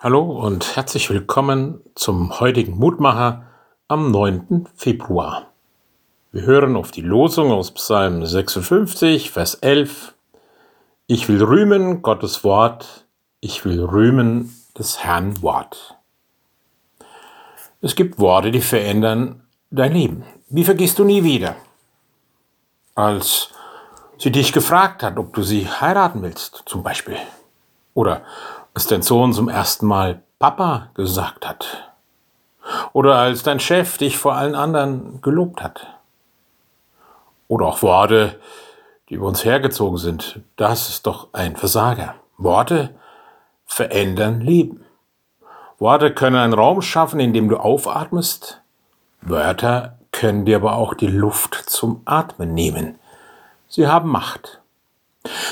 Hallo und herzlich willkommen zum heutigen Mutmacher am 9. Februar. Wir hören auf die Losung aus Psalm 56, Vers 11. Ich will rühmen Gottes Wort, ich will rühmen des Herrn Wort. Es gibt Worte, die verändern dein Leben. Wie vergisst du nie wieder? Als sie dich gefragt hat, ob du sie heiraten willst, zum Beispiel. Oder als dein Sohn zum ersten Mal Papa gesagt hat. Oder als dein Chef dich vor allen anderen gelobt hat. Oder auch Worte, die über uns hergezogen sind. Das ist doch ein Versager. Worte verändern Leben. Worte können einen Raum schaffen, in dem du aufatmest. Wörter können dir aber auch die Luft zum Atmen nehmen. Sie haben Macht.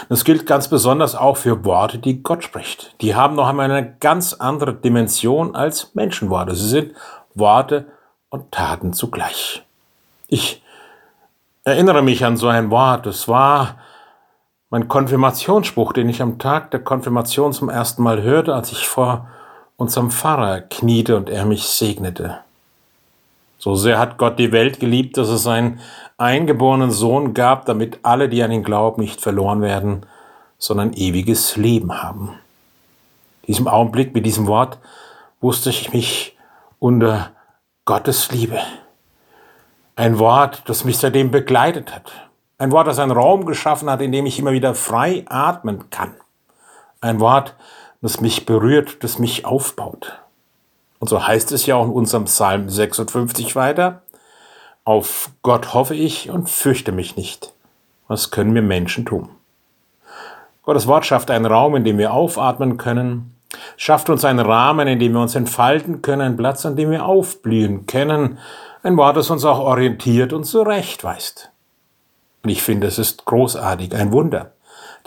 Das gilt ganz besonders auch für Worte, die Gott spricht. Die haben noch einmal eine ganz andere Dimension als Menschenworte. Sie sind Worte und Taten zugleich. Ich erinnere mich an so ein Wort. Es war mein Konfirmationsspruch, den ich am Tag der Konfirmation zum ersten Mal hörte, als ich vor unserem Pfarrer kniete und er mich segnete. So sehr hat Gott die Welt geliebt, dass es seinen eingeborenen Sohn gab, damit alle, die an ihn glauben, nicht verloren werden, sondern ewiges Leben haben. In diesem Augenblick, mit diesem Wort, wusste ich mich unter Gottes Liebe. Ein Wort, das mich seitdem begleitet hat. Ein Wort, das einen Raum geschaffen hat, in dem ich immer wieder frei atmen kann. Ein Wort, das mich berührt, das mich aufbaut. Und so heißt es ja auch in unserem Psalm 56 weiter. Auf Gott hoffe ich und fürchte mich nicht. Was können wir Menschen tun? Gottes Wort schafft einen Raum, in dem wir aufatmen können, schafft uns einen Rahmen, in dem wir uns entfalten können, einen Platz, an dem wir aufblühen können, ein Wort, das uns auch orientiert und zurechtweist. Und ich finde, es ist großartig, ein Wunder.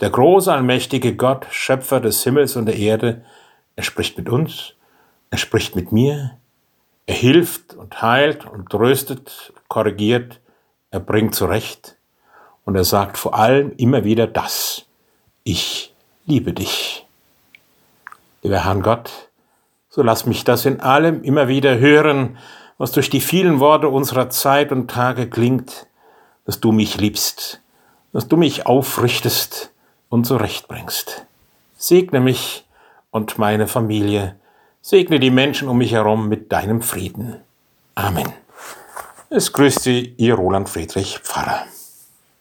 Der große, allmächtige Gott, Schöpfer des Himmels und der Erde, er spricht mit uns, er spricht mit mir, er hilft und heilt und tröstet, korrigiert, er bringt zurecht und er sagt vor allem immer wieder das, ich liebe dich. Lieber Herrn Gott, so lass mich das in allem immer wieder hören, was durch die vielen Worte unserer Zeit und Tage klingt, dass du mich liebst, dass du mich aufrichtest und zurechtbringst. Segne mich und meine Familie, Segne die Menschen um mich herum mit deinem Frieden. Amen. Es grüßt Sie, Ihr Roland Friedrich Pfarrer.